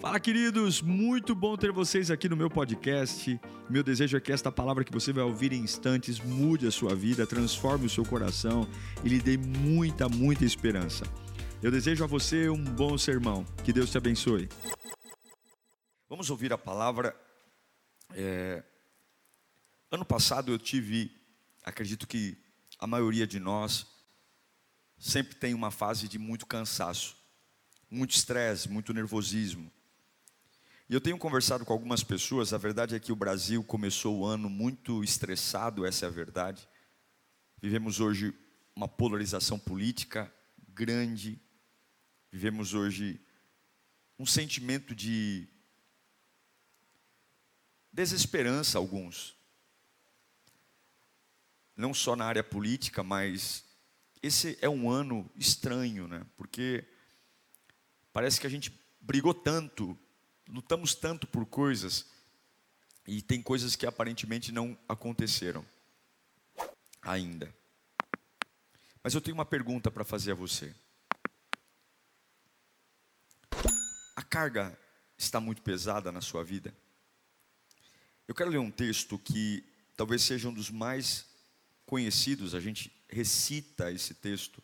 Fala, queridos! Muito bom ter vocês aqui no meu podcast. Meu desejo é que esta palavra que você vai ouvir em instantes mude a sua vida, transforme o seu coração e lhe dê muita, muita esperança. Eu desejo a você um bom sermão. Que Deus te abençoe. Vamos ouvir a palavra. É... Ano passado eu tive, acredito que a maioria de nós sempre tem uma fase de muito cansaço, muito estresse, muito nervosismo. E eu tenho conversado com algumas pessoas, a verdade é que o Brasil começou o ano muito estressado, essa é a verdade. Vivemos hoje uma polarização política grande, vivemos hoje um sentimento de desesperança, alguns. Não só na área política, mas esse é um ano estranho, né? Porque parece que a gente brigou tanto lutamos tanto por coisas e tem coisas que aparentemente não aconteceram ainda. Mas eu tenho uma pergunta para fazer a você. A carga está muito pesada na sua vida? Eu quero ler um texto que talvez seja um dos mais conhecidos, a gente recita esse texto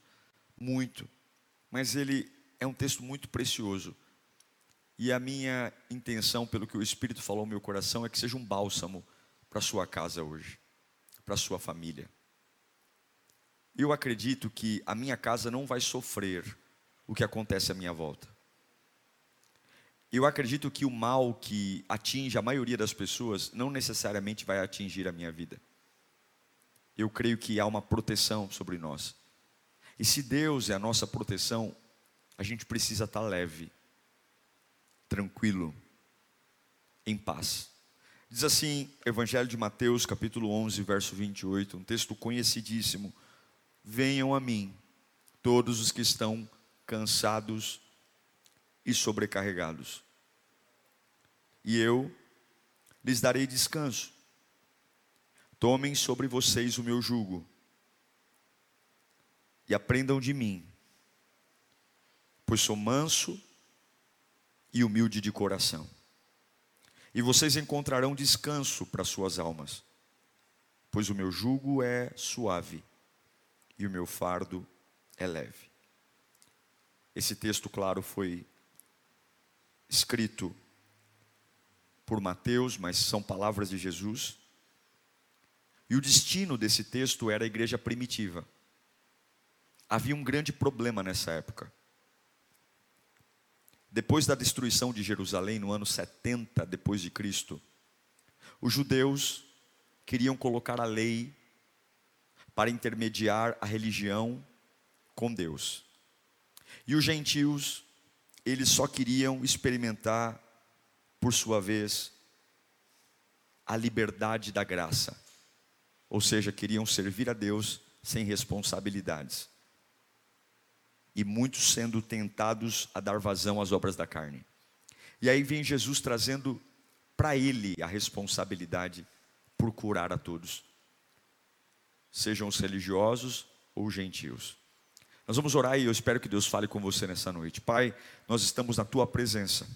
muito, mas ele é um texto muito precioso. E a minha intenção, pelo que o Espírito falou ao meu coração, é que seja um bálsamo para a sua casa hoje, para a sua família. Eu acredito que a minha casa não vai sofrer o que acontece à minha volta. Eu acredito que o mal que atinge a maioria das pessoas não necessariamente vai atingir a minha vida. Eu creio que há uma proteção sobre nós. E se Deus é a nossa proteção, a gente precisa estar leve tranquilo, em paz. Diz assim, Evangelho de Mateus, capítulo 11, verso 28, um texto conhecidíssimo: Venham a mim, todos os que estão cansados e sobrecarregados, e eu lhes darei descanso. Tomem sobre vocês o meu jugo e aprendam de mim, pois sou manso e humilde de coração. E vocês encontrarão descanso para suas almas, pois o meu jugo é suave e o meu fardo é leve. Esse texto, claro, foi escrito por Mateus, mas são palavras de Jesus. E o destino desse texto era a igreja primitiva. Havia um grande problema nessa época. Depois da destruição de Jerusalém no ano 70 depois de Cristo, os judeus queriam colocar a lei para intermediar a religião com Deus. E os gentios, eles só queriam experimentar, por sua vez, a liberdade da graça. Ou seja, queriam servir a Deus sem responsabilidades e muitos sendo tentados a dar vazão às obras da carne. E aí vem Jesus trazendo para ele a responsabilidade por curar a todos, sejam os religiosos ou os gentios. Nós vamos orar e eu espero que Deus fale com você nessa noite. Pai, nós estamos na tua presença.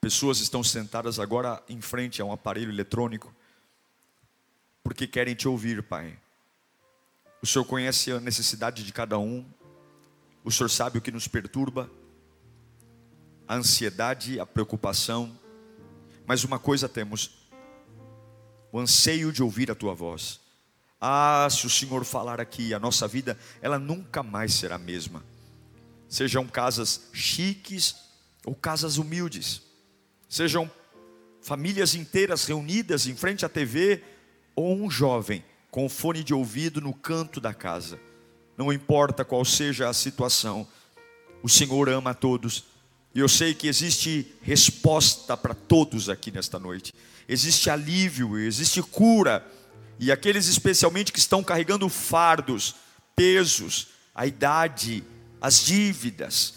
Pessoas estão sentadas agora em frente a um aparelho eletrônico, porque querem te ouvir, Pai. O Senhor conhece a necessidade de cada um, o Senhor sabe o que nos perturba, a ansiedade, a preocupação, mas uma coisa temos: o anseio de ouvir a tua voz. Ah, se o Senhor falar aqui, a nossa vida, ela nunca mais será a mesma. Sejam casas chiques ou casas humildes, sejam famílias inteiras reunidas em frente à TV ou um jovem com fone de ouvido no canto da casa não importa qual seja a situação, o Senhor ama a todos. E eu sei que existe resposta para todos aqui nesta noite. Existe alívio, existe cura. E aqueles especialmente que estão carregando fardos, pesos, a idade, as dívidas,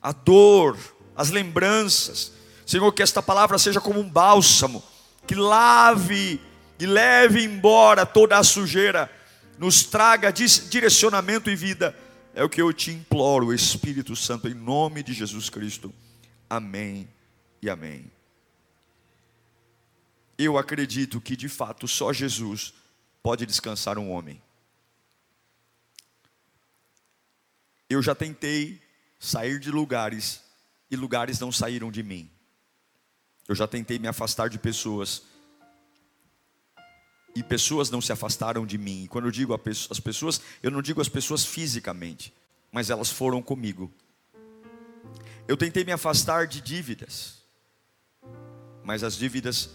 a dor, as lembranças. Senhor, que esta palavra seja como um bálsamo, que lave e leve embora toda a sujeira nos traga direcionamento e vida. É o que eu te imploro, Espírito Santo, em nome de Jesus Cristo. Amém e amém. Eu acredito que de fato só Jesus pode descansar um homem. Eu já tentei sair de lugares e lugares não saíram de mim. Eu já tentei me afastar de pessoas e pessoas não se afastaram de mim. E quando eu digo as pessoas, eu não digo as pessoas fisicamente, mas elas foram comigo. Eu tentei me afastar de dívidas, mas as dívidas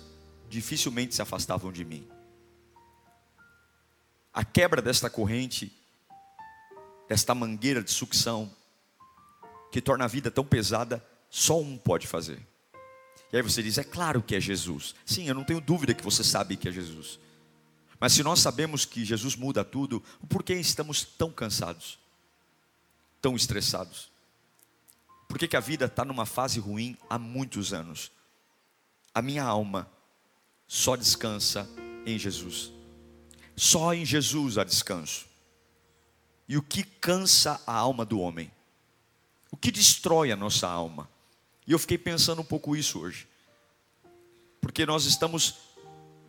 dificilmente se afastavam de mim. A quebra desta corrente, desta mangueira de sucção, que torna a vida tão pesada, só um pode fazer. E aí você diz: é claro que é Jesus. Sim, eu não tenho dúvida que você sabe que é Jesus. Mas se nós sabemos que Jesus muda tudo, por que estamos tão cansados, tão estressados? Por que, que a vida está numa fase ruim há muitos anos? A minha alma só descansa em Jesus. Só em Jesus há descanso. E o que cansa a alma do homem? O que destrói a nossa alma? E eu fiquei pensando um pouco isso hoje. Porque nós estamos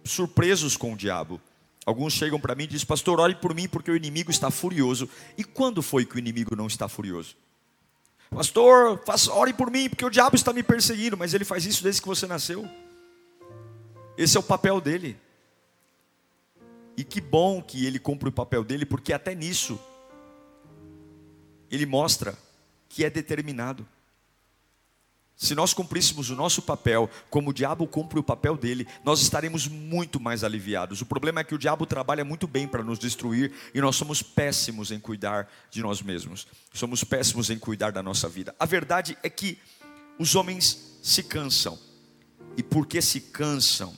surpresos com o diabo. Alguns chegam para mim e dizem, pastor, ore por mim porque o inimigo está furioso. E quando foi que o inimigo não está furioso? Pastor, faça, ore por mim porque o diabo está me perseguindo, mas ele faz isso desde que você nasceu. Esse é o papel dele. E que bom que ele cumpre o papel dele, porque até nisso ele mostra que é determinado. Se nós cumpríssemos o nosso papel, como o diabo cumpre o papel dele, nós estaremos muito mais aliviados. O problema é que o diabo trabalha muito bem para nos destruir e nós somos péssimos em cuidar de nós mesmos. Somos péssimos em cuidar da nossa vida. A verdade é que os homens se cansam. E porque se cansam,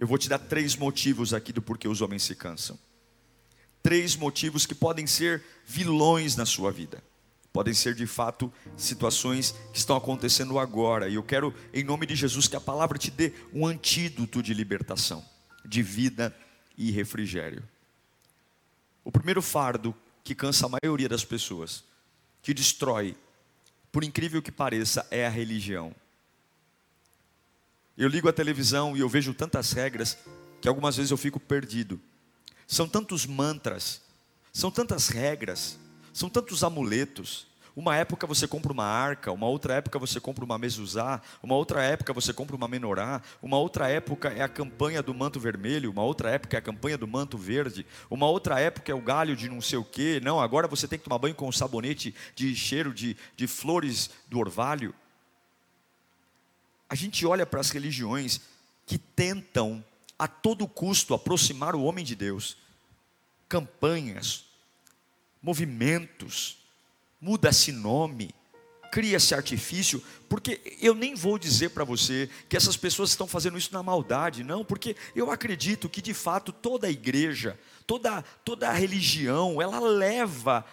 eu vou te dar três motivos aqui do porquê os homens se cansam. Três motivos que podem ser vilões na sua vida podem ser de fato situações que estão acontecendo agora. E eu quero, em nome de Jesus, que a palavra te dê um antídoto de libertação, de vida e refrigério. O primeiro fardo que cansa a maioria das pessoas, que destrói, por incrível que pareça, é a religião. Eu ligo a televisão e eu vejo tantas regras que algumas vezes eu fico perdido. São tantos mantras, são tantas regras, são tantos amuletos. Uma época você compra uma arca, uma outra época você compra uma mezuzá, uma outra época você compra uma menorá, uma outra época é a campanha do manto vermelho, uma outra época é a campanha do manto verde, uma outra época é o galho de não sei o quê. Não, agora você tem que tomar banho com um sabonete de cheiro de, de flores do orvalho. A gente olha para as religiões que tentam a todo custo aproximar o homem de Deus. Campanhas, movimentos, muda-se nome, cria-se artifício, porque eu nem vou dizer para você que essas pessoas estão fazendo isso na maldade, não, porque eu acredito que de fato toda a igreja, toda, toda a religião, ela leva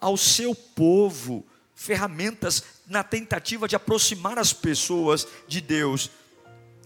ao seu povo ferramentas na tentativa de aproximar as pessoas de Deus.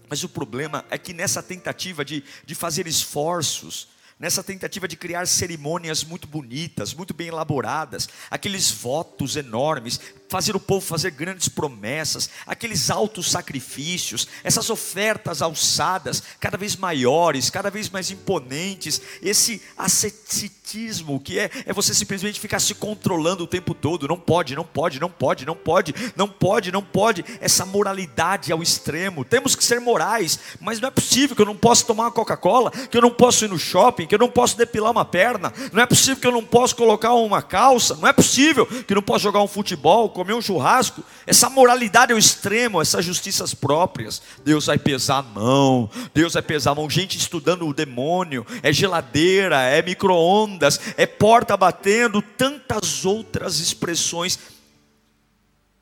Mas o problema é que nessa tentativa de, de fazer esforços, nessa tentativa de criar cerimônias muito bonitas, muito bem elaboradas, aqueles votos enormes, fazer o povo fazer grandes promessas, aqueles altos sacrifícios, essas ofertas alçadas, cada vez maiores, cada vez mais imponentes, esse asceticismo que é, é você simplesmente ficar se controlando o tempo todo, não pode, não pode, não pode, não pode, não pode, não pode, essa moralidade ao extremo, temos que ser morais, mas não é possível que eu não possa tomar uma Coca-Cola, que eu não posso ir no shopping, que eu não posso depilar uma perna, não é possível que eu não posso colocar uma calça, não é possível que eu não posso jogar um futebol, comer um churrasco, essa moralidade ao extremo, essas justiças próprias. Deus vai pesar a mão, Deus vai pesar a mão. Gente estudando o demônio, é geladeira, é micro-ondas, é porta batendo, tantas outras expressões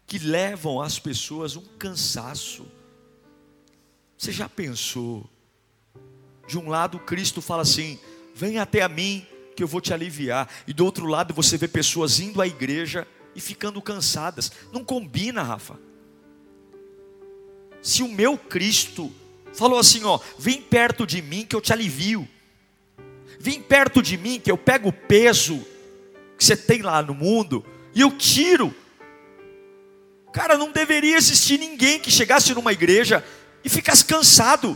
que levam as pessoas um cansaço. Você já pensou? De um lado, Cristo fala assim: vem até a mim, que eu vou te aliviar. E do outro lado, você vê pessoas indo à igreja e ficando cansadas. Não combina, Rafa. Se o meu Cristo falou assim, ó, vem perto de mim que eu te alivio. Vem perto de mim que eu pego o peso que você tem lá no mundo e eu tiro. Cara, não deveria existir ninguém que chegasse numa igreja e ficasse cansado.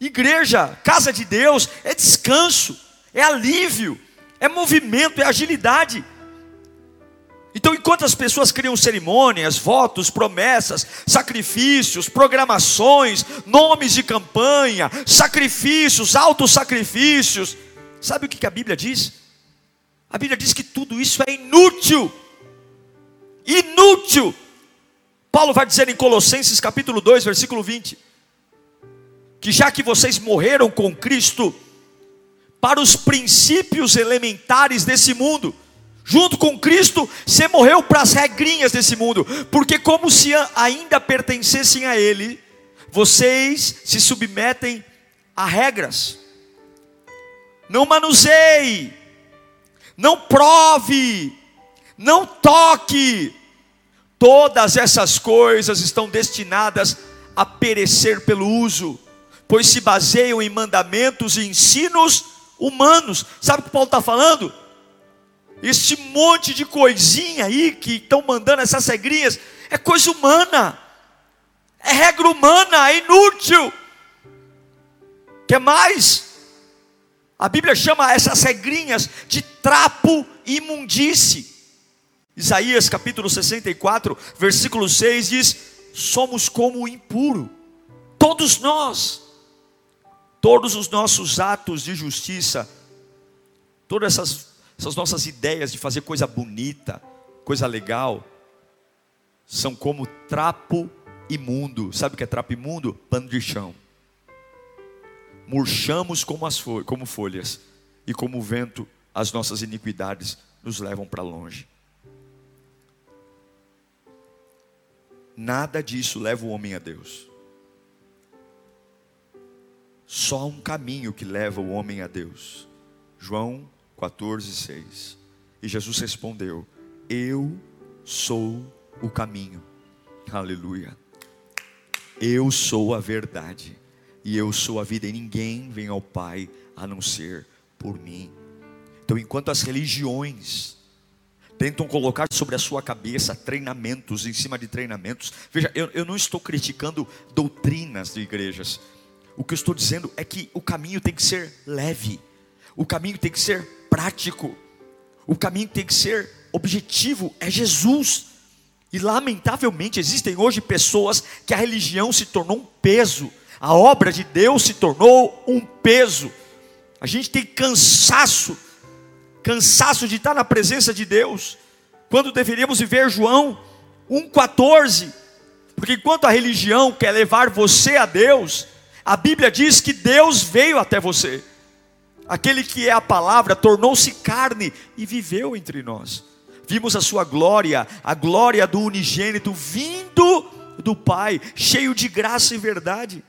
Igreja, casa de Deus, é descanso, é alívio, é movimento, é agilidade. Então, enquanto as pessoas criam cerimônias, votos, promessas, sacrifícios, programações, nomes de campanha, sacrifícios, autossacrifícios, sabe o que a Bíblia diz? A Bíblia diz que tudo isso é inútil. Inútil. Paulo vai dizer em Colossenses capítulo 2, versículo 20, que já que vocês morreram com Cristo para os princípios elementares desse mundo, junto com Cristo, você morreu para as regrinhas desse mundo, porque como se ainda pertencessem a Ele, vocês se submetem a regras. Não manuseie, não prove, não toque. Todas essas coisas estão destinadas a perecer pelo uso, pois se baseiam em mandamentos e ensinos humanos. Sabe o que Paulo está falando? Este monte de coisinha aí que estão mandando essas regrinhas é coisa humana, é regra humana, é inútil. Quer mais? A Bíblia chama essas regrinhas de trapo imundície. Isaías capítulo 64, versículo 6 diz: Somos como o impuro, todos nós, todos os nossos atos de justiça, todas essas, essas nossas ideias de fazer coisa bonita, coisa legal, são como trapo imundo. Sabe o que é trapo imundo? Pano de chão murchamos como, as fo como folhas, e como o vento, as nossas iniquidades nos levam para longe. Nada disso leva o homem a Deus. Só um caminho que leva o homem a Deus. João 14, 6. E Jesus respondeu: Eu sou o caminho. Aleluia. Eu sou a verdade e eu sou a vida, e ninguém vem ao Pai a não ser por mim. Então, enquanto as religiões tentam colocar sobre a sua cabeça treinamentos em cima de treinamentos, veja, eu, eu não estou criticando doutrinas de igrejas, o que eu estou dizendo é que o caminho tem que ser leve, o caminho tem que ser prático, o caminho tem que ser objetivo, é Jesus. E lamentavelmente existem hoje pessoas que a religião se tornou um peso, a obra de Deus se tornou um peso. A gente tem cansaço, cansaço de estar na presença de Deus, quando deveríamos viver João 1,14, porque enquanto a religião quer levar você a Deus, a Bíblia diz que Deus veio até você, aquele que é a palavra tornou-se carne e viveu entre nós. Vimos a sua glória, a glória do unigênito vindo do Pai, cheio de graça e verdade.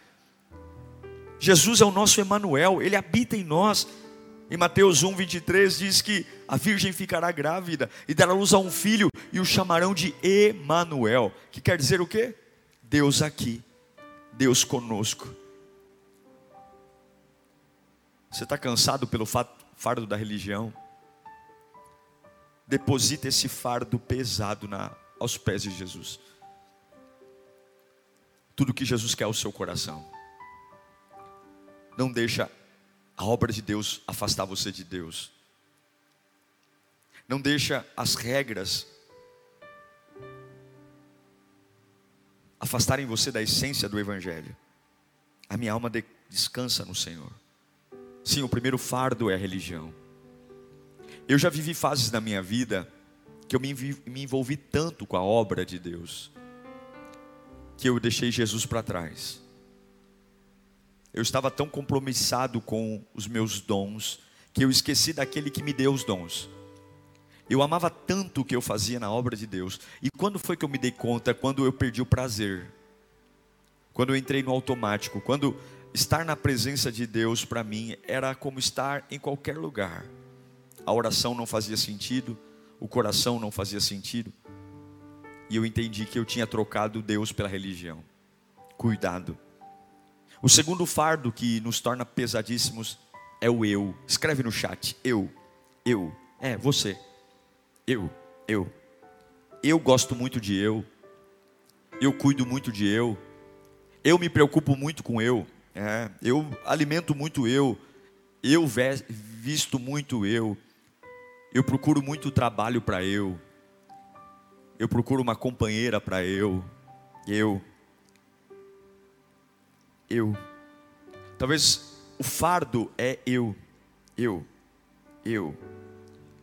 Jesus é o nosso Emanuel, ele habita em nós. Em Mateus 1, 23 diz que a virgem ficará grávida e dará luz a um filho e o chamarão de Emanuel, que quer dizer o quê? Deus aqui, Deus conosco. Você está cansado pelo fardo da religião? Deposita esse fardo pesado na, aos pés de Jesus. Tudo que Jesus quer é o seu coração. Não deixa a obra de Deus afastar você de Deus. Não deixa as regras afastarem você da essência do Evangelho. A minha alma descansa no Senhor. Sim, o primeiro fardo é a religião. Eu já vivi fases na minha vida que eu me envolvi tanto com a obra de Deus, que eu deixei Jesus para trás. Eu estava tão compromissado com os meus dons que eu esqueci daquele que me deu os dons. Eu amava tanto o que eu fazia na obra de Deus. E quando foi que eu me dei conta? Quando eu perdi o prazer. Quando eu entrei no automático. Quando estar na presença de Deus para mim era como estar em qualquer lugar. A oração não fazia sentido. O coração não fazia sentido. E eu entendi que eu tinha trocado Deus pela religião. Cuidado. O segundo fardo que nos torna pesadíssimos é o eu. Escreve no chat. Eu. Eu. É, você. Eu. Eu. Eu gosto muito de eu. eu cuido muito de eu, eu me preocupo muito com eu, é, eu alimento muito eu, eu visto muito eu, eu procuro muito trabalho para eu, eu procuro uma companheira para eu, eu, eu. Talvez o fardo é eu, eu, eu.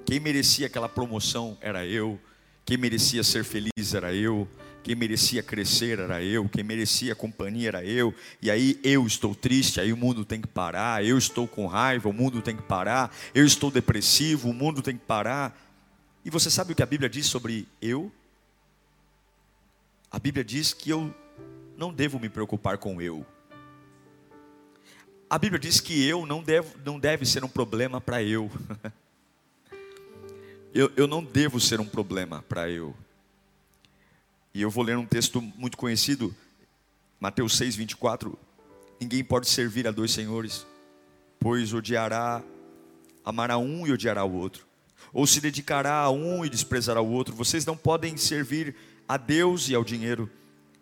Quem merecia aquela promoção era eu, quem merecia ser feliz era eu, quem merecia crescer era eu, quem merecia companhia era eu, e aí eu estou triste, aí o mundo tem que parar, eu estou com raiva, o mundo tem que parar, eu estou depressivo, o mundo tem que parar. E você sabe o que a Bíblia diz sobre eu? A Bíblia diz que eu não devo me preocupar com eu. A Bíblia diz que eu não, devo, não deve ser um problema para eu. eu. Eu não devo ser um problema para eu. E eu vou ler um texto muito conhecido, Mateus 6, 24. Ninguém pode servir a dois senhores, pois odiará, amará um e odiará o outro, ou se dedicará a um e desprezará o outro. Vocês não podem servir a Deus e ao dinheiro.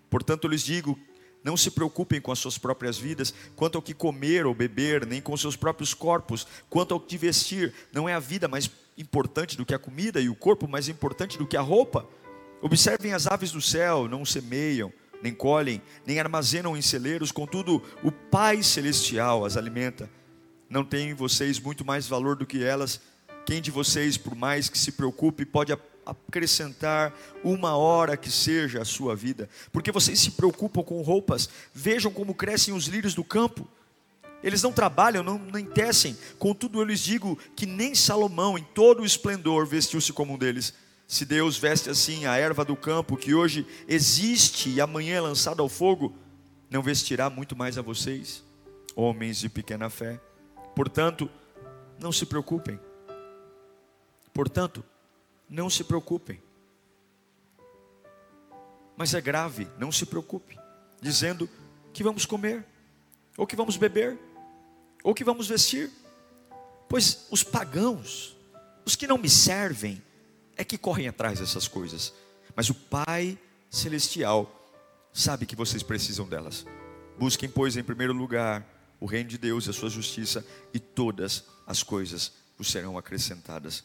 Portanto, eu lhes digo: não se preocupem com as suas próprias vidas, quanto ao que comer ou beber, nem com seus próprios corpos, quanto ao que vestir. Não é a vida mais importante do que a comida e o corpo mais importante do que a roupa. Observem as aves do céu, não semeiam, nem colhem, nem armazenam em celeiros, contudo, o Pai Celestial as alimenta. Não tem vocês muito mais valor do que elas? Quem de vocês, por mais que se preocupe, pode acrescentar uma hora que seja a sua vida? Porque vocês se preocupam com roupas, vejam como crescem os lírios do campo. Eles não trabalham, não, nem tecem, contudo eu lhes digo que nem Salomão, em todo o esplendor, vestiu-se como um deles. Se Deus veste assim a erva do campo, que hoje existe e amanhã é lançada ao fogo, não vestirá muito mais a vocês, homens de pequena fé. Portanto, não se preocupem. Portanto, não se preocupem. Mas é grave, não se preocupe, dizendo que vamos comer, ou que vamos beber, ou que vamos vestir. Pois os pagãos, os que não me servem, é que correm atrás dessas coisas, mas o Pai Celestial sabe que vocês precisam delas. Busquem, pois, em primeiro lugar o reino de Deus e a sua justiça, e todas as coisas vos serão acrescentadas.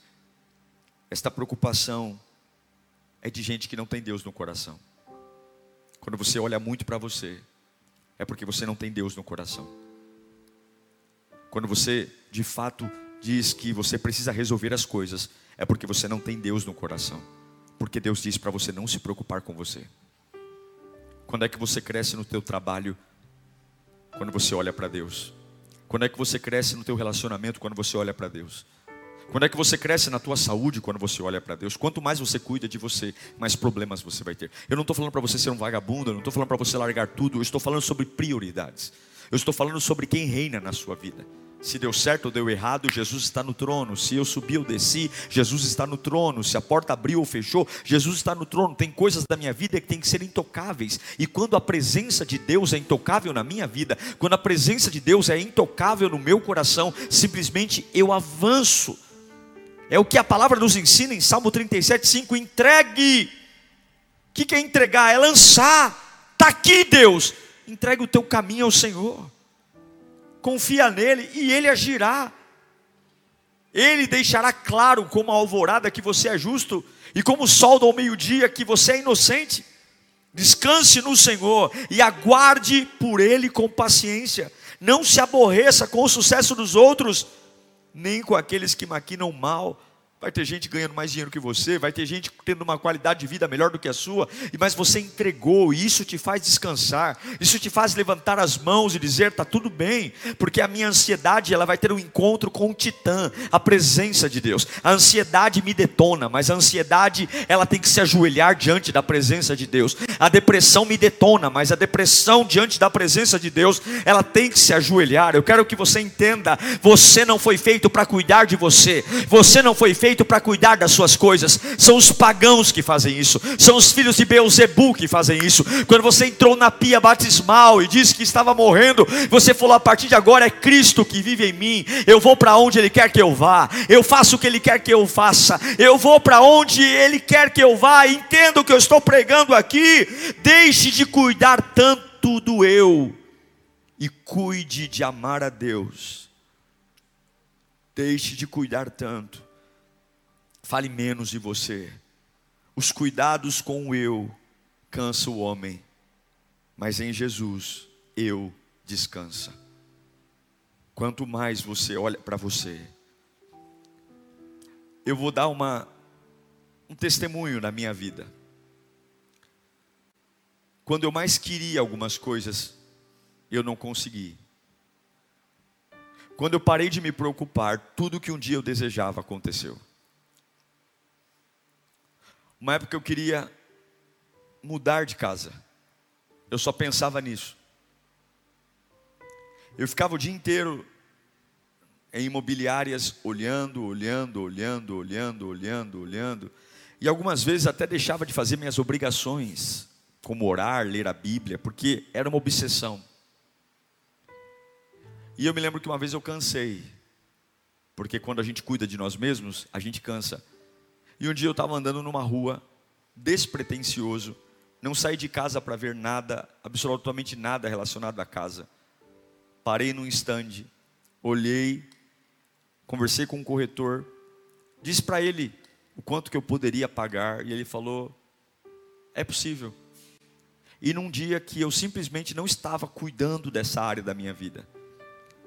Esta preocupação é de gente que não tem Deus no coração. Quando você olha muito para você, é porque você não tem Deus no coração. Quando você, de fato, diz que você precisa resolver as coisas, é porque você não tem Deus no coração. Porque Deus diz para você não se preocupar com você. Quando é que você cresce no teu trabalho? Quando você olha para Deus. Quando é que você cresce no teu relacionamento quando você olha para Deus? Quando é que você cresce na tua saúde quando você olha para Deus? Quanto mais você cuida de você, mais problemas você vai ter. Eu não estou falando para você ser um vagabundo, eu não estou falando para você largar tudo, eu estou falando sobre prioridades. Eu estou falando sobre quem reina na sua vida. Se deu certo ou deu errado, Jesus está no trono. Se eu subi ou desci, Jesus está no trono. Se a porta abriu ou fechou, Jesus está no trono. Tem coisas da minha vida que tem que ser intocáveis. E quando a presença de Deus é intocável na minha vida, quando a presença de Deus é intocável no meu coração, simplesmente eu avanço. É o que a palavra nos ensina em Salmo 37, 5: entregue. O que é entregar? É lançar. Está aqui, Deus. Entregue o teu caminho ao Senhor confia nele e ele agirá. Ele deixará claro como a alvorada que você é justo e como o sol do meio-dia que você é inocente. Descanse no Senhor e aguarde por Ele com paciência. Não se aborreça com o sucesso dos outros, nem com aqueles que maquinam mal Vai ter gente ganhando mais dinheiro que você, vai ter gente tendo uma qualidade de vida melhor do que a sua, mas você entregou, e isso te faz descansar, isso te faz levantar as mãos e dizer: está tudo bem, porque a minha ansiedade ela vai ter um encontro com o titã, a presença de Deus. A ansiedade me detona, mas a ansiedade ela tem que se ajoelhar diante da presença de Deus. A depressão me detona, mas a depressão diante da presença de Deus ela tem que se ajoelhar. Eu quero que você entenda: você não foi feito para cuidar de você, você não foi feito feito para cuidar das suas coisas. São os pagãos que fazem isso. São os filhos de Beuzebu que fazem isso. Quando você entrou na pia batismal e disse que estava morrendo, você falou: a partir de agora é Cristo que vive em mim. Eu vou para onde Ele quer que eu vá. Eu faço o que Ele quer que eu faça. Eu vou para onde Ele quer que eu vá. Entendo o que eu estou pregando aqui. Deixe de cuidar tanto do eu e cuide de amar a Deus. Deixe de cuidar tanto. Fale menos de você. Os cuidados com o eu cansa o homem, mas em Jesus eu descansa. Quanto mais você olha para você, eu vou dar uma um testemunho na minha vida. Quando eu mais queria algumas coisas, eu não consegui. Quando eu parei de me preocupar, tudo que um dia eu desejava aconteceu. Uma época eu queria mudar de casa. Eu só pensava nisso. Eu ficava o dia inteiro em imobiliárias olhando, olhando, olhando, olhando, olhando, olhando. E algumas vezes até deixava de fazer minhas obrigações, como orar, ler a Bíblia, porque era uma obsessão. E eu me lembro que uma vez eu cansei, porque quando a gente cuida de nós mesmos, a gente cansa. E um dia eu estava andando numa rua, despretensioso, não saí de casa para ver nada, absolutamente nada relacionado à casa. Parei num stand, olhei, conversei com um corretor, disse para ele o quanto que eu poderia pagar, e ele falou: é possível. E num dia que eu simplesmente não estava cuidando dessa área da minha vida,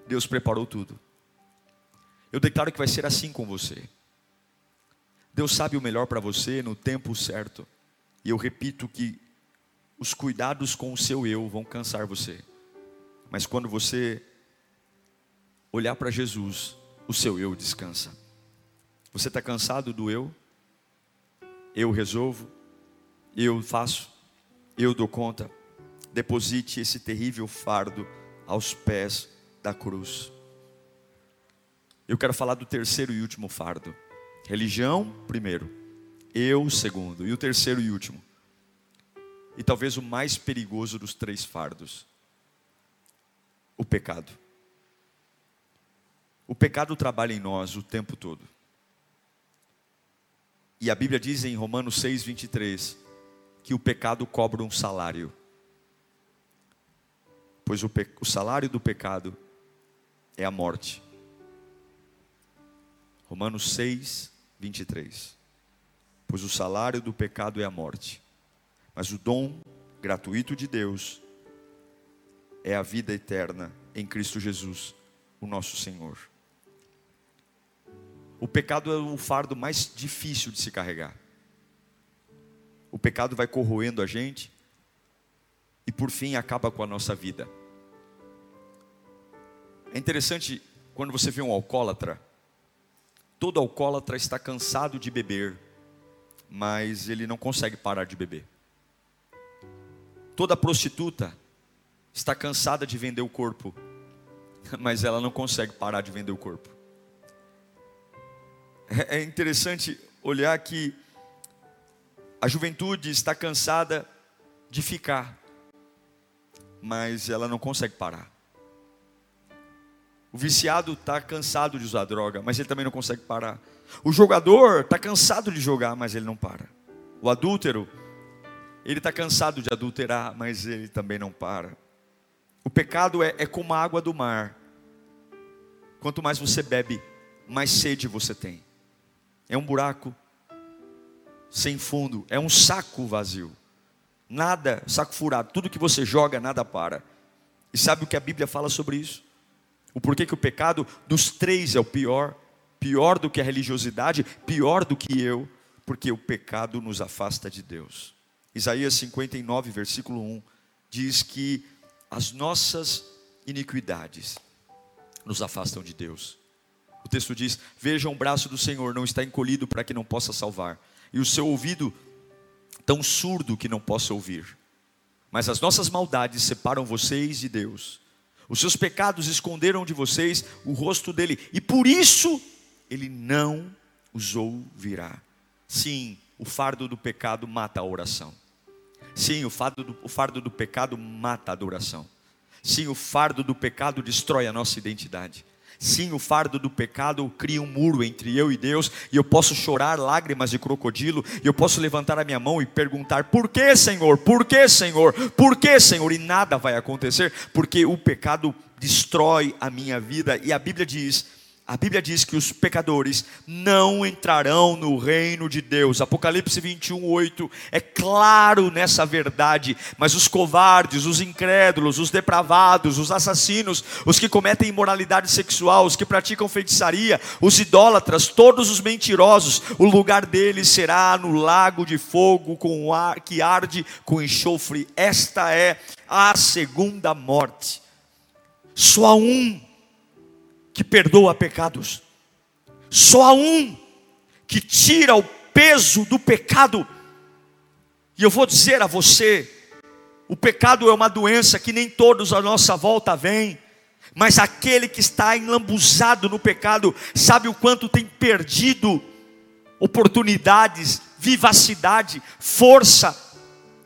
Deus preparou tudo. Eu declaro que vai ser assim com você. Deus sabe o melhor para você no tempo certo. E eu repito que os cuidados com o seu eu vão cansar você. Mas quando você olhar para Jesus, o seu eu descansa. Você está cansado do eu? Eu resolvo, eu faço, eu dou conta. Deposite esse terrível fardo aos pés da cruz. Eu quero falar do terceiro e último fardo. Religião, primeiro. Eu, segundo. E o terceiro e último. E talvez o mais perigoso dos três fardos: o pecado. O pecado trabalha em nós o tempo todo. E a Bíblia diz em Romanos 6, 23, que o pecado cobra um salário. Pois o, o salário do pecado é a morte. Romanos 6, 23. Pois o salário do pecado é a morte, mas o dom gratuito de Deus é a vida eterna em Cristo Jesus, o nosso Senhor. O pecado é o fardo mais difícil de se carregar. O pecado vai corroendo a gente e por fim acaba com a nossa vida. É interessante quando você vê um alcoólatra. Todo alcoólatra está cansado de beber, mas ele não consegue parar de beber. Toda prostituta está cansada de vender o corpo, mas ela não consegue parar de vender o corpo. É, é interessante olhar que a juventude está cansada de ficar, mas ela não consegue parar. O viciado está cansado de usar droga, mas ele também não consegue parar. O jogador está cansado de jogar, mas ele não para. O adúltero, ele está cansado de adulterar, mas ele também não para. O pecado é, é como a água do mar. Quanto mais você bebe, mais sede você tem. É um buraco sem fundo, é um saco vazio. Nada, saco furado, tudo que você joga, nada para. E sabe o que a Bíblia fala sobre isso? O porquê que o pecado dos três é o pior, pior do que a religiosidade, pior do que eu, porque o pecado nos afasta de Deus. Isaías 59, versículo 1, diz que as nossas iniquidades nos afastam de Deus. O texto diz: Vejam o braço do Senhor, não está encolhido para que não possa salvar, e o seu ouvido tão surdo que não possa ouvir. Mas as nossas maldades separam vocês de Deus os seus pecados esconderam de vocês o rosto dele, e por isso ele não os ouvirá. Sim, o fardo do pecado mata a oração. Sim, o fardo do, o fardo do pecado mata a adoração. Sim, o fardo do pecado destrói a nossa identidade. Sim, o fardo do pecado cria um muro entre eu e Deus, e eu posso chorar lágrimas de crocodilo, e eu posso levantar a minha mão e perguntar: por que, Senhor? Por que, Senhor? Por que, Senhor? E nada vai acontecer, porque o pecado destrói a minha vida, e a Bíblia diz a Bíblia diz que os pecadores não entrarão no reino de Deus. Apocalipse 21, 8 é claro nessa verdade. Mas os covardes, os incrédulos, os depravados, os assassinos, os que cometem imoralidade sexual, os que praticam feitiçaria, os idólatras, todos os mentirosos, o lugar deles será no lago de fogo com ar, que arde com enxofre. Esta é a segunda morte. Só um que perdoa pecados. Só há um que tira o peso do pecado. E eu vou dizer a você: o pecado é uma doença que nem todos à nossa volta vêm, mas aquele que está enlambuzado no pecado sabe o quanto tem perdido oportunidades, vivacidade, força.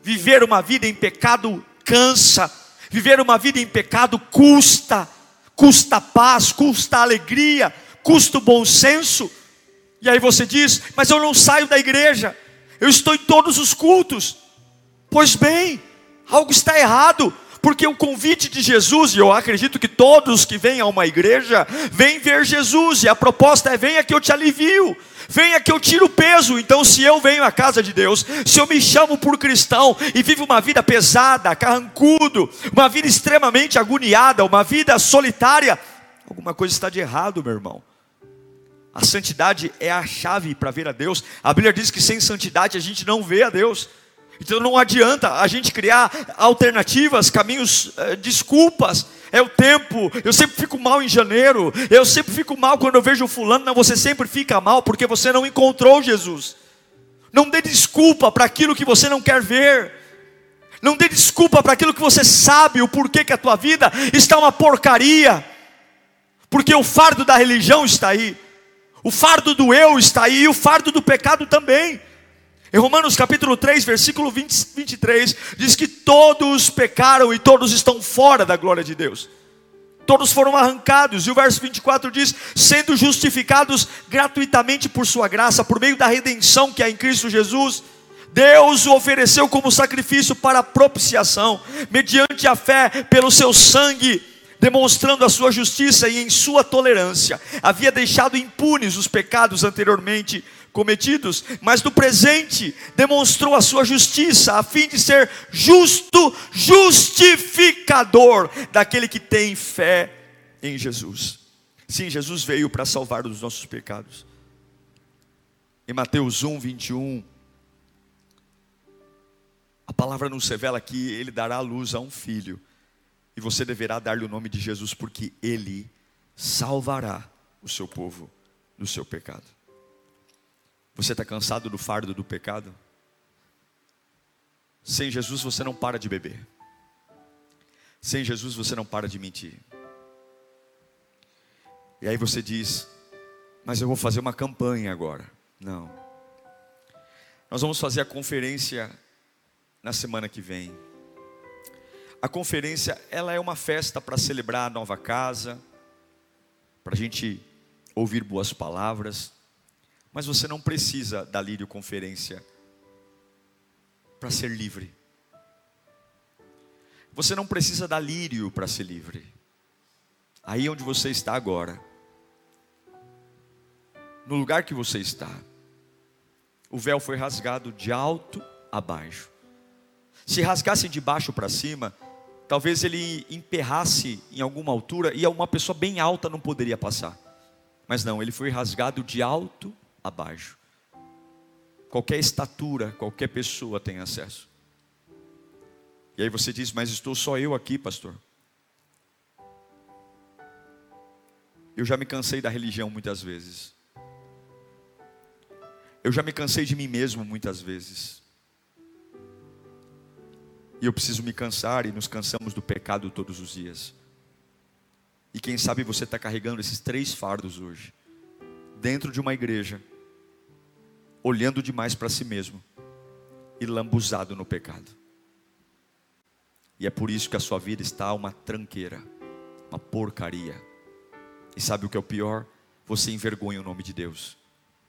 Viver uma vida em pecado cansa, viver uma vida em pecado custa custa paz, custa alegria, custa o bom senso. E aí você diz: Mas eu não saio da igreja, eu estou em todos os cultos. Pois bem, algo está errado, porque o convite de Jesus, e eu acredito que todos que vêm a uma igreja, vêm ver Jesus, e a proposta é: venha que eu te alivio, venha que eu tiro o peso. Então, se eu venho à casa de Deus, se eu me chamo por cristão e vivo uma vida pesada, carrancudo, uma vida extremamente agoniada, uma vida solitária, alguma coisa está de errado, meu irmão. A santidade é a chave para ver a Deus. A Bíblia diz que sem santidade a gente não vê a Deus. Então não adianta a gente criar alternativas, caminhos, eh, desculpas. É o tempo. Eu sempre fico mal em janeiro. Eu sempre fico mal quando eu vejo fulano. Não, você sempre fica mal porque você não encontrou Jesus. Não dê desculpa para aquilo que você não quer ver. Não dê desculpa para aquilo que você sabe o porquê que a tua vida está uma porcaria. Porque o fardo da religião está aí. O fardo do eu está aí e o fardo do pecado também. Em Romanos capítulo 3, versículo 20, 23, diz que todos pecaram e todos estão fora da glória de Deus. Todos foram arrancados, e o verso 24 diz: sendo justificados gratuitamente por Sua graça, por meio da redenção que há em Cristo Jesus, Deus o ofereceu como sacrifício para propiciação, mediante a fé pelo seu sangue, demonstrando a sua justiça e em sua tolerância, havia deixado impunes os pecados anteriormente cometidos, mas no presente demonstrou a sua justiça, a fim de ser justo, justificador daquele que tem fé em Jesus. Sim, Jesus veio para salvar dos nossos pecados. Em Mateus 1, 21, a palavra nos revela que ele dará luz a um filho, e você deverá dar-lhe o nome de Jesus, porque ele salvará o seu povo do seu pecado. Você está cansado do fardo do pecado? Sem Jesus você não para de beber. Sem Jesus você não para de mentir. E aí você diz: Mas eu vou fazer uma campanha agora. Não. Nós vamos fazer a conferência na semana que vem. A conferência, ela é uma festa para celebrar a nova casa, para a gente ouvir boas palavras. Mas você não precisa da Lírio Conferência para ser livre. Você não precisa da Lírio para ser livre. Aí onde você está agora, no lugar que você está, o véu foi rasgado de alto a baixo. Se rasgasse de baixo para cima, talvez ele emperrasse em alguma altura e uma pessoa bem alta não poderia passar. Mas não, ele foi rasgado de alto abaixo. Qualquer estatura, qualquer pessoa tem acesso. E aí você diz, mas estou só eu aqui, pastor. Eu já me cansei da religião muitas vezes. Eu já me cansei de mim mesmo muitas vezes. E eu preciso me cansar, e nos cansamos do pecado todos os dias. E quem sabe você está carregando esses três fardos hoje, dentro de uma igreja olhando demais para si mesmo e lambuzado no pecado. E é por isso que a sua vida está uma tranqueira, uma porcaria. E sabe o que é o pior? Você envergonha o nome de Deus,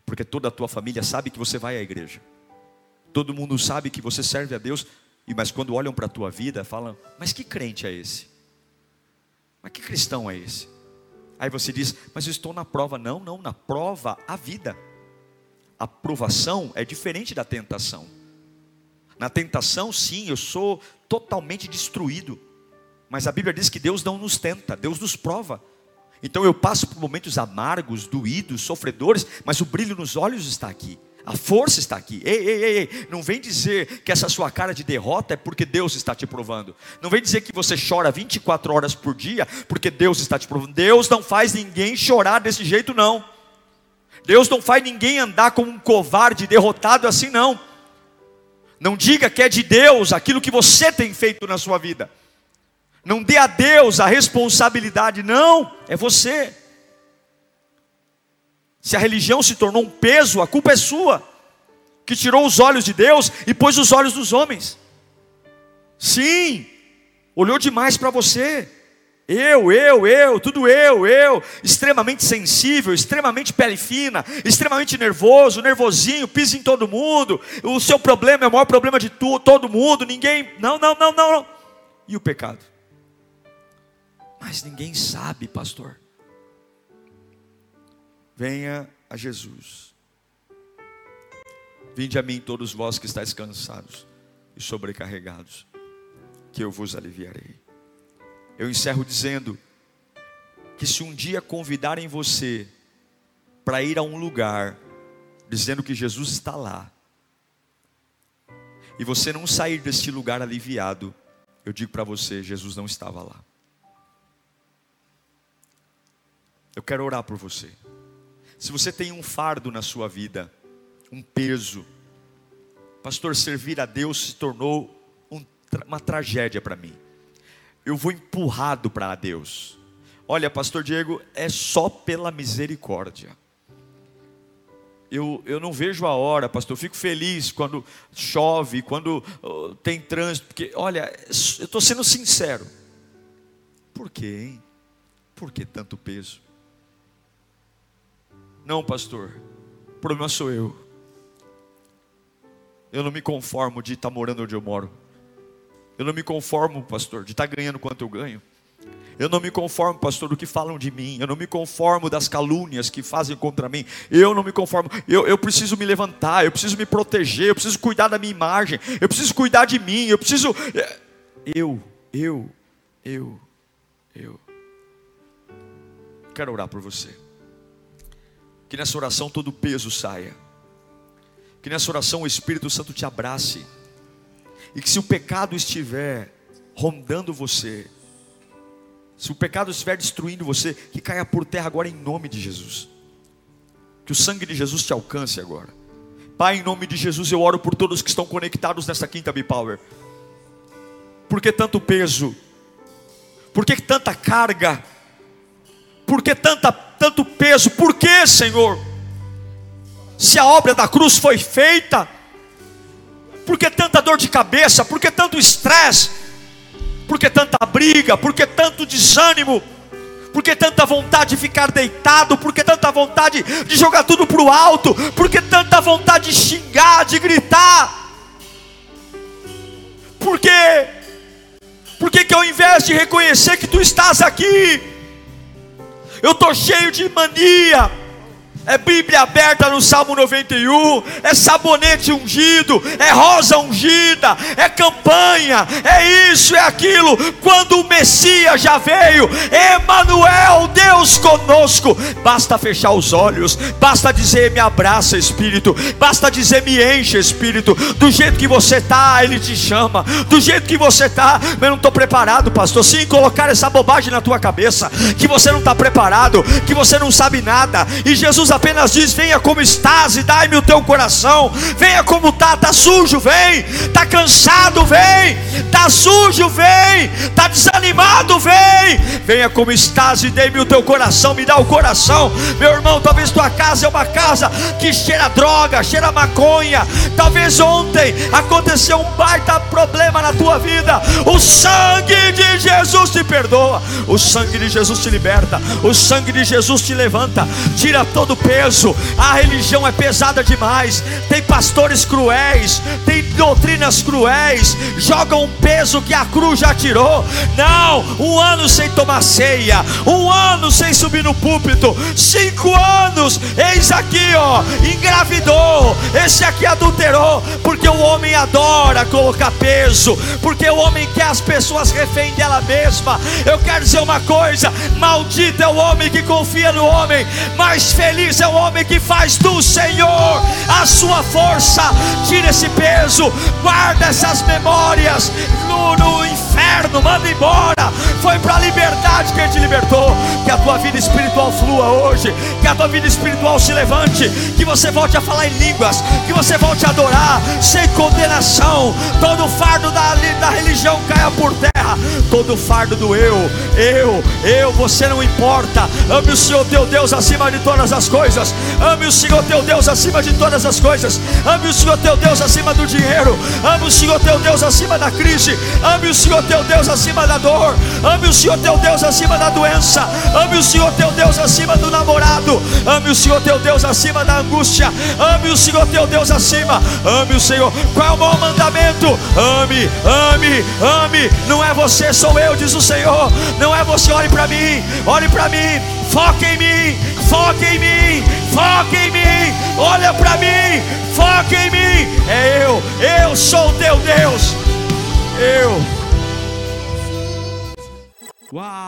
porque toda a tua família sabe que você vai à igreja, todo mundo sabe que você serve a Deus, e mas quando olham para a tua vida, falam: Mas que crente é esse? Mas que cristão é esse? Aí você diz: Mas eu estou na prova. Não, não, na prova, a vida. A provação é diferente da tentação. Na tentação, sim, eu sou totalmente destruído. Mas a Bíblia diz que Deus não nos tenta, Deus nos prova. Então eu passo por momentos amargos, doídos, sofredores, mas o brilho nos olhos está aqui. A força está aqui. Ei, ei, ei, ei, não vem dizer que essa sua cara de derrota é porque Deus está te provando. Não vem dizer que você chora 24 horas por dia porque Deus está te provando. Deus não faz ninguém chorar desse jeito, não. Deus não faz ninguém andar como um covarde derrotado assim, não. Não diga que é de Deus aquilo que você tem feito na sua vida. Não dê a Deus a responsabilidade, não, é você. Se a religião se tornou um peso, a culpa é sua, que tirou os olhos de Deus e pôs os olhos dos homens. Sim, olhou demais para você. Eu, eu, eu, tudo eu, eu, extremamente sensível, extremamente pele fina, extremamente nervoso, nervosinho, pisa em todo mundo. O seu problema é o maior problema de tu, todo mundo, ninguém. Não, não, não, não. E o pecado? Mas ninguém sabe, pastor. Venha a Jesus. Vinde a mim todos vós que estáis cansados e sobrecarregados, que eu vos aliviarei. Eu encerro dizendo que se um dia convidarem você para ir a um lugar, dizendo que Jesus está lá, e você não sair deste lugar aliviado, eu digo para você: Jesus não estava lá. Eu quero orar por você. Se você tem um fardo na sua vida, um peso, pastor, servir a Deus se tornou um, uma tragédia para mim eu vou empurrado para Deus. Olha, pastor Diego, é só pela misericórdia. Eu, eu não vejo a hora, pastor. Eu fico feliz quando chove, quando tem trânsito. Porque, olha, eu estou sendo sincero. Por quê, hein? Por que tanto peso? Não, pastor. O problema sou eu. Eu não me conformo de estar morando onde eu moro. Eu não me conformo, pastor, de estar ganhando quanto eu ganho. Eu não me conformo, pastor, do que falam de mim. Eu não me conformo das calúnias que fazem contra mim. Eu não me conformo. Eu, eu preciso me levantar. Eu preciso me proteger. Eu preciso cuidar da minha imagem. Eu preciso cuidar de mim. Eu preciso. É, eu, eu, eu, eu. Quero orar por você. Que nessa oração todo peso saia. Que nessa oração o Espírito Santo te abrace e que se o pecado estiver rondando você, se o pecado estiver destruindo você, que caia por terra agora em nome de Jesus. Que o sangue de Jesus te alcance agora. Pai, em nome de Jesus, eu oro por todos que estão conectados nessa quinta B-Power. Por que tanto peso? Por que tanta carga? Por que tanta, tanto peso? Por que, Senhor? Se a obra da cruz foi feita, por que tanta dor de cabeça? Por que tanto estresse? Por que tanta briga? Por que tanto desânimo? Por que tanta vontade de ficar deitado? Por que tanta vontade de jogar tudo para o alto? Por que tanta vontade de xingar, de gritar? Por quê? Por que, que ao invés de reconhecer que tu estás aqui, eu estou cheio de mania, é Bíblia aberta no Salmo 91, é sabonete ungido, é rosa ungida, é campanha, é isso, é aquilo. Quando o Messias já veio, Emanuel, Deus conosco, basta fechar os olhos, basta dizer me abraça, Espírito, basta dizer me enche, Espírito. Do jeito que você está, Ele te chama. Do jeito que você está, eu não estou preparado, pastor. Sim, colocar essa bobagem na tua cabeça, que você não está preparado, que você não sabe nada, e Jesus apenas diz: venha como estás e dai-me o teu coração. Venha como está, está sujo, vem. Está cansado, vem. Está sujo, vem. Está desanimado, vem. Venha como estás e dê-me o teu coração, me dá o coração. Meu irmão, talvez tua casa é uma casa que cheira droga, cheira maconha. Talvez ontem aconteceu um baita problema na tua vida. O sangue de Jesus te perdoa. O sangue de Jesus te liberta. O sangue de Jesus te levanta. Tira todo peso. A religião é pesada demais. Tem pastores cruéis. Tem doutrinas cruéis. Jogam um peso que a cruz já tirou. Não, um ano sem tomar ceia. Um ano sem subir no púlpito. Cinco anos. Eis aqui, ó. Engravidou. Esse aqui adulterou. Porque o homem adora colocar peso. Porque o homem quer as pessoas refém dela mesma. Eu quero dizer uma coisa: maldito é o homem que confia no homem, mas feliz é o homem que faz do Senhor a sua força. Tira esse peso, guarda essas memórias no, no inferno, manda embora. Foi para a liberdade que Ele te libertou. Que a tua vida espiritual flua hoje, que a tua vida espiritual se levante, que você volte a falar em línguas, que você volte a adorar sem condenação. Todo fardo da, da religião caia por terra, todo fardo do eu, eu, eu, você não importa. Ame o Senhor teu Deus acima de todas as coisas. Ame o Senhor teu Deus acima de todas as coisas. Ame o Senhor teu Deus acima do dinheiro. Ame o Senhor teu Deus acima da crise. Ame o Senhor teu Deus acima da dor. Ame o Senhor teu Deus acima da doença. Ame o Senhor teu Deus acima do namorado. Ame o Senhor teu Deus acima da angústia. Ame o Senhor teu Deus acima. Ame o Senhor. Qual é o maior mandamento? Ame, ame, ame. Não é você, sou eu, diz o Senhor. Não é você, olhe para mim. Olhe para mim. Foque em mim. Foque em mim. Foque em mim. Olha para mim. Foque em mim. É eu. Eu sou o teu Deus. Eu. Uau!